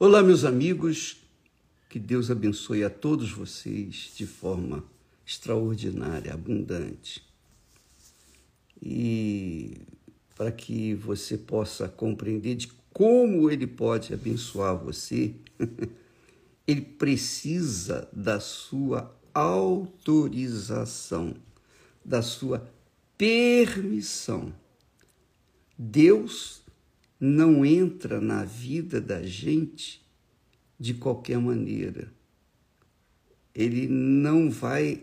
Olá, meus amigos, que Deus abençoe a todos vocês de forma extraordinária, abundante. E para que você possa compreender de como Ele pode abençoar você, Ele precisa da sua autorização, da sua permissão. Deus não entra na vida da gente de qualquer maneira. Ele não vai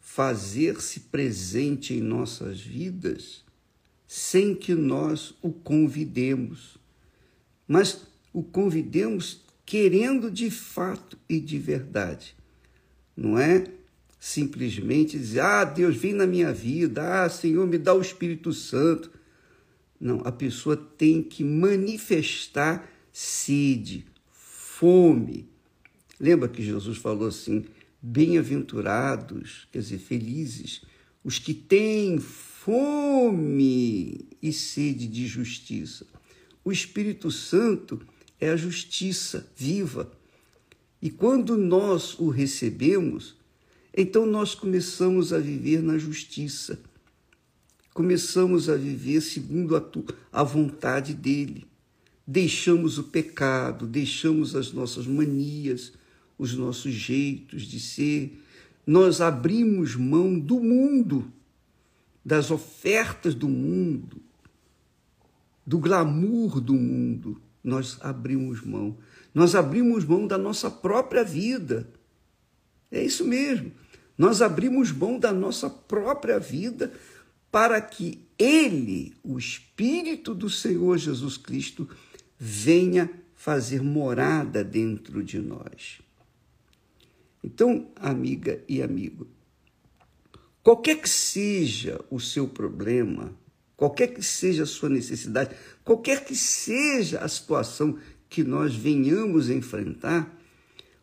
fazer-se presente em nossas vidas sem que nós o convidemos. Mas o convidemos querendo de fato e de verdade. Não é simplesmente dizer: "Ah, Deus vem na minha vida, ah, Senhor, me dá o Espírito Santo". Não, a pessoa tem que manifestar sede, fome. Lembra que Jesus falou assim: bem-aventurados, quer dizer, felizes, os que têm fome e sede de justiça. O Espírito Santo é a justiça viva. E quando nós o recebemos, então nós começamos a viver na justiça começamos a viver segundo a, tu, a vontade dele. Deixamos o pecado, deixamos as nossas manias, os nossos jeitos de ser. Nós abrimos mão do mundo, das ofertas do mundo, do glamour do mundo. Nós abrimos mão. Nós abrimos mão da nossa própria vida. É isso mesmo. Nós abrimos mão da nossa própria vida para que ele, o Espírito do Senhor Jesus Cristo, venha fazer morada dentro de nós. Então, amiga e amigo, qualquer que seja o seu problema, qualquer que seja a sua necessidade, qualquer que seja a situação que nós venhamos enfrentar,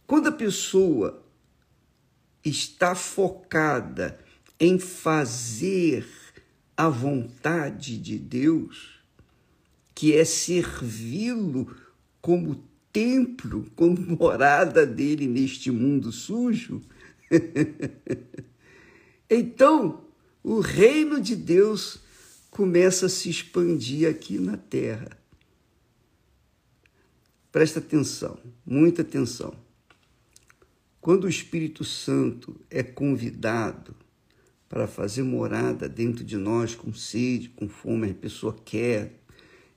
quando a pessoa está focada em fazer a vontade de Deus, que é servi-lo como templo, como morada dele neste mundo sujo, então o reino de Deus começa a se expandir aqui na terra. Presta atenção, muita atenção. Quando o Espírito Santo é convidado para fazer morada dentro de nós com sede, com fome, a pessoa quer.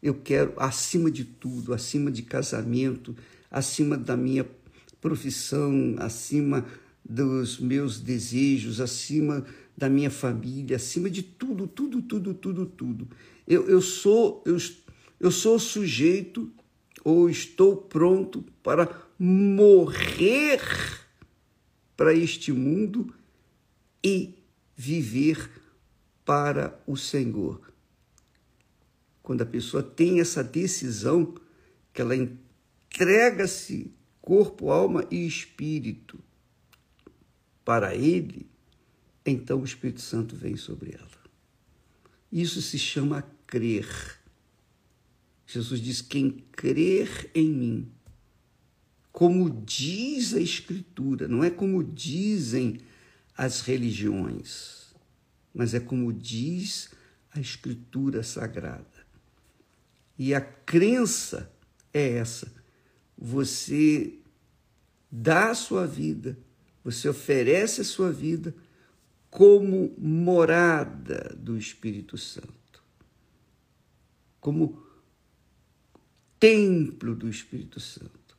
Eu quero, acima de tudo, acima de casamento, acima da minha profissão, acima dos meus desejos, acima da minha família, acima de tudo, tudo, tudo, tudo, tudo. Eu, eu sou eu, eu sou sujeito ou estou pronto para morrer para este mundo e viver para o Senhor. Quando a pessoa tem essa decisão, que ela entrega-se corpo, alma e espírito para Ele, então o Espírito Santo vem sobre ela. Isso se chama crer. Jesus diz: quem crer em mim, como diz a Escritura, não é como dizem as religiões, mas é como diz a Escritura Sagrada. E a crença é essa. Você dá a sua vida, você oferece a sua vida como morada do Espírito Santo, como templo do Espírito Santo.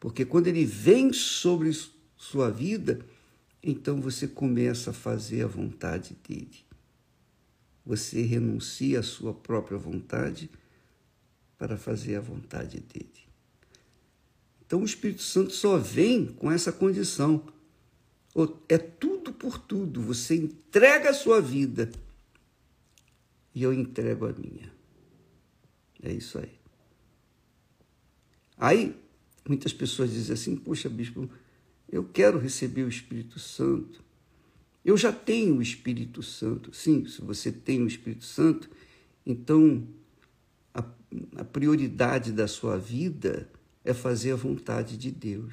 Porque quando ele vem sobre sua vida, então você começa a fazer a vontade dele. Você renuncia à sua própria vontade para fazer a vontade dele. Então o Espírito Santo só vem com essa condição. É tudo por tudo. Você entrega a sua vida e eu entrego a minha. É isso aí. Aí muitas pessoas dizem assim: Poxa, bispo, eu quero receber o Espírito Santo. Eu já tenho o Espírito Santo. Sim, se você tem o Espírito Santo, então a, a prioridade da sua vida é fazer a vontade de Deus,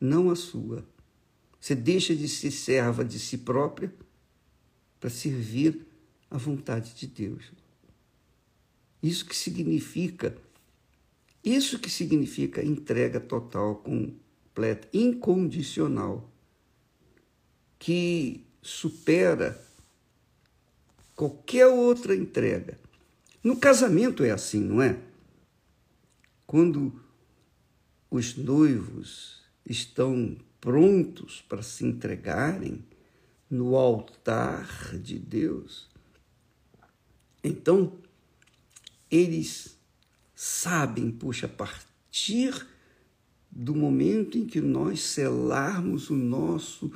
não a sua. Você deixa de ser serva de si própria para servir a vontade de Deus. Isso que significa, isso que significa entrega total, completa, incondicional, que supera qualquer outra entrega. No casamento é assim, não é? Quando os noivos estão prontos para se entregarem no altar de Deus, então eles sabem, puxa, partir do momento em que nós selarmos o nosso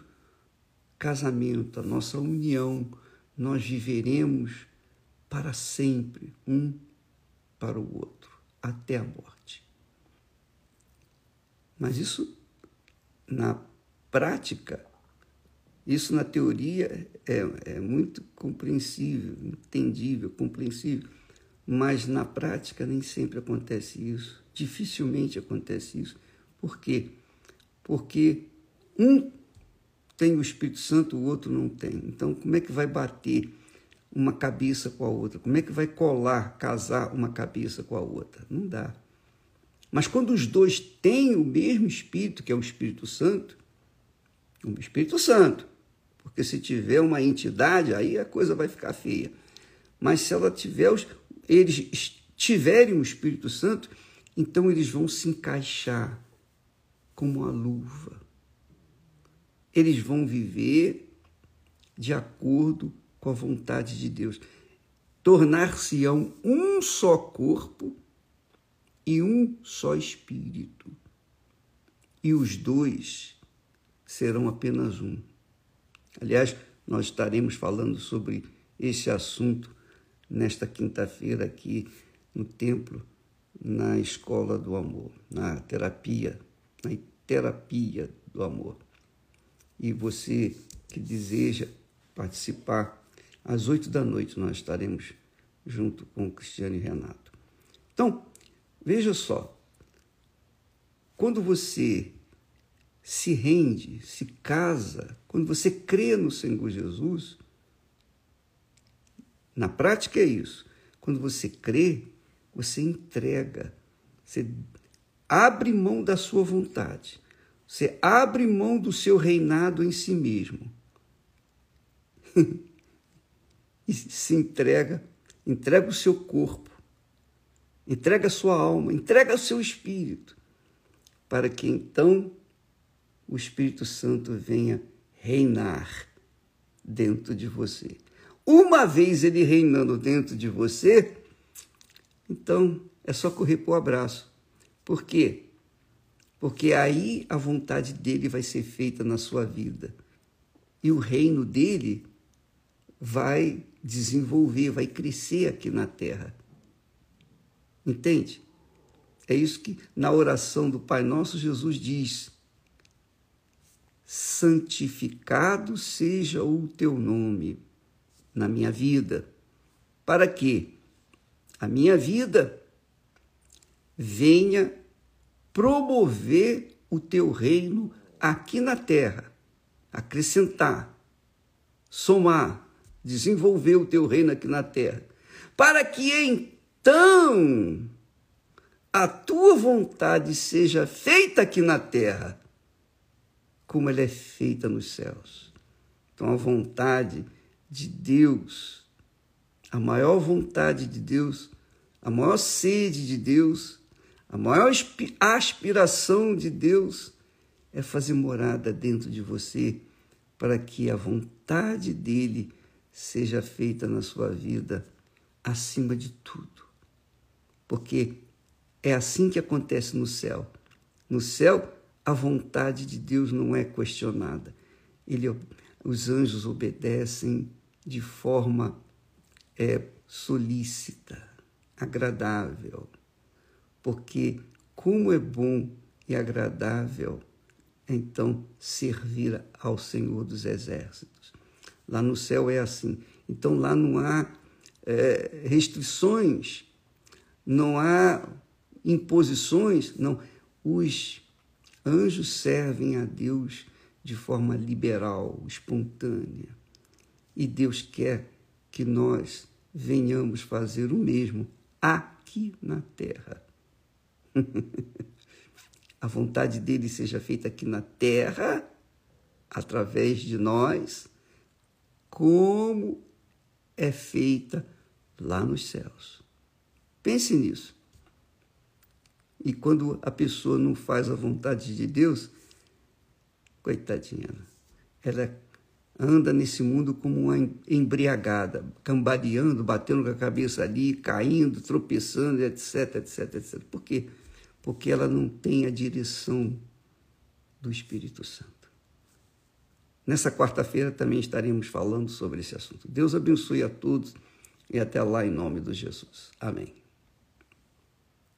casamento, a nossa união, nós viveremos para sempre um para o outro, até a morte. Mas isso, na prática, isso na teoria é, é muito compreensível, entendível, compreensível, mas na prática nem sempre acontece isso, dificilmente acontece isso. Por quê? Porque um tem o Espírito Santo, o outro não tem. Então, como é que vai bater uma cabeça com a outra? Como é que vai colar, casar uma cabeça com a outra? Não dá. Mas quando os dois têm o mesmo Espírito, que é o Espírito Santo, o Espírito Santo, porque se tiver uma entidade, aí a coisa vai ficar feia. Mas se ela tiver eles tiverem o Espírito Santo, então eles vão se encaixar como uma luva. Eles vão viver de acordo com a vontade de Deus. Tornar-se-ão um só corpo e um só espírito. E os dois serão apenas um. Aliás, nós estaremos falando sobre esse assunto nesta quinta-feira aqui no templo, na escola do amor, na terapia, na terapia do amor. E você que deseja participar, às oito da noite nós estaremos junto com Cristiano e Renato. Então, veja só, quando você se rende, se casa, quando você crê no Senhor Jesus, na prática é isso. Quando você crê, você entrega, você abre mão da sua vontade, você abre mão do seu reinado em si mesmo. e se entrega, entrega o seu corpo, entrega a sua alma, entrega o seu espírito, para que então o Espírito Santo venha reinar dentro de você. Uma vez ele reinando dentro de você, então é só correr para o abraço. Por quê? Porque aí a vontade dele vai ser feita na sua vida. E o reino dele vai desenvolver, vai crescer aqui na terra. Entende? É isso que na oração do Pai Nosso Jesus diz: santificado seja o teu nome na minha vida, para que a minha vida venha promover o teu reino aqui na terra, acrescentar, somar, desenvolver o teu reino aqui na terra, para que então a tua vontade seja feita aqui na terra, como ela é feita nos céus. Então a vontade de Deus, a maior vontade de Deus, a maior sede de Deus, a maior aspiração de Deus é fazer morada dentro de você para que a vontade dele seja feita na sua vida acima de tudo. Porque é assim que acontece no céu. No céu, a vontade de Deus não é questionada. Ele, os anjos obedecem de forma é, solícita, agradável, porque como é bom e agradável então servir ao Senhor dos Exércitos. Lá no céu é assim. Então lá não há é, restrições, não há imposições, não. Os anjos servem a Deus de forma liberal, espontânea. E Deus quer que nós venhamos fazer o mesmo aqui na terra. a vontade dele seja feita aqui na terra, através de nós, como é feita lá nos céus. Pense nisso. E quando a pessoa não faz a vontade de Deus, coitadinha, ela anda nesse mundo como uma embriagada, cambaleando, batendo com a cabeça ali, caindo, tropeçando, etc, etc, etc. Por quê? Porque ela não tem a direção do Espírito Santo. Nessa quarta-feira também estaremos falando sobre esse assunto. Deus abençoe a todos e até lá em nome de Jesus. Amém.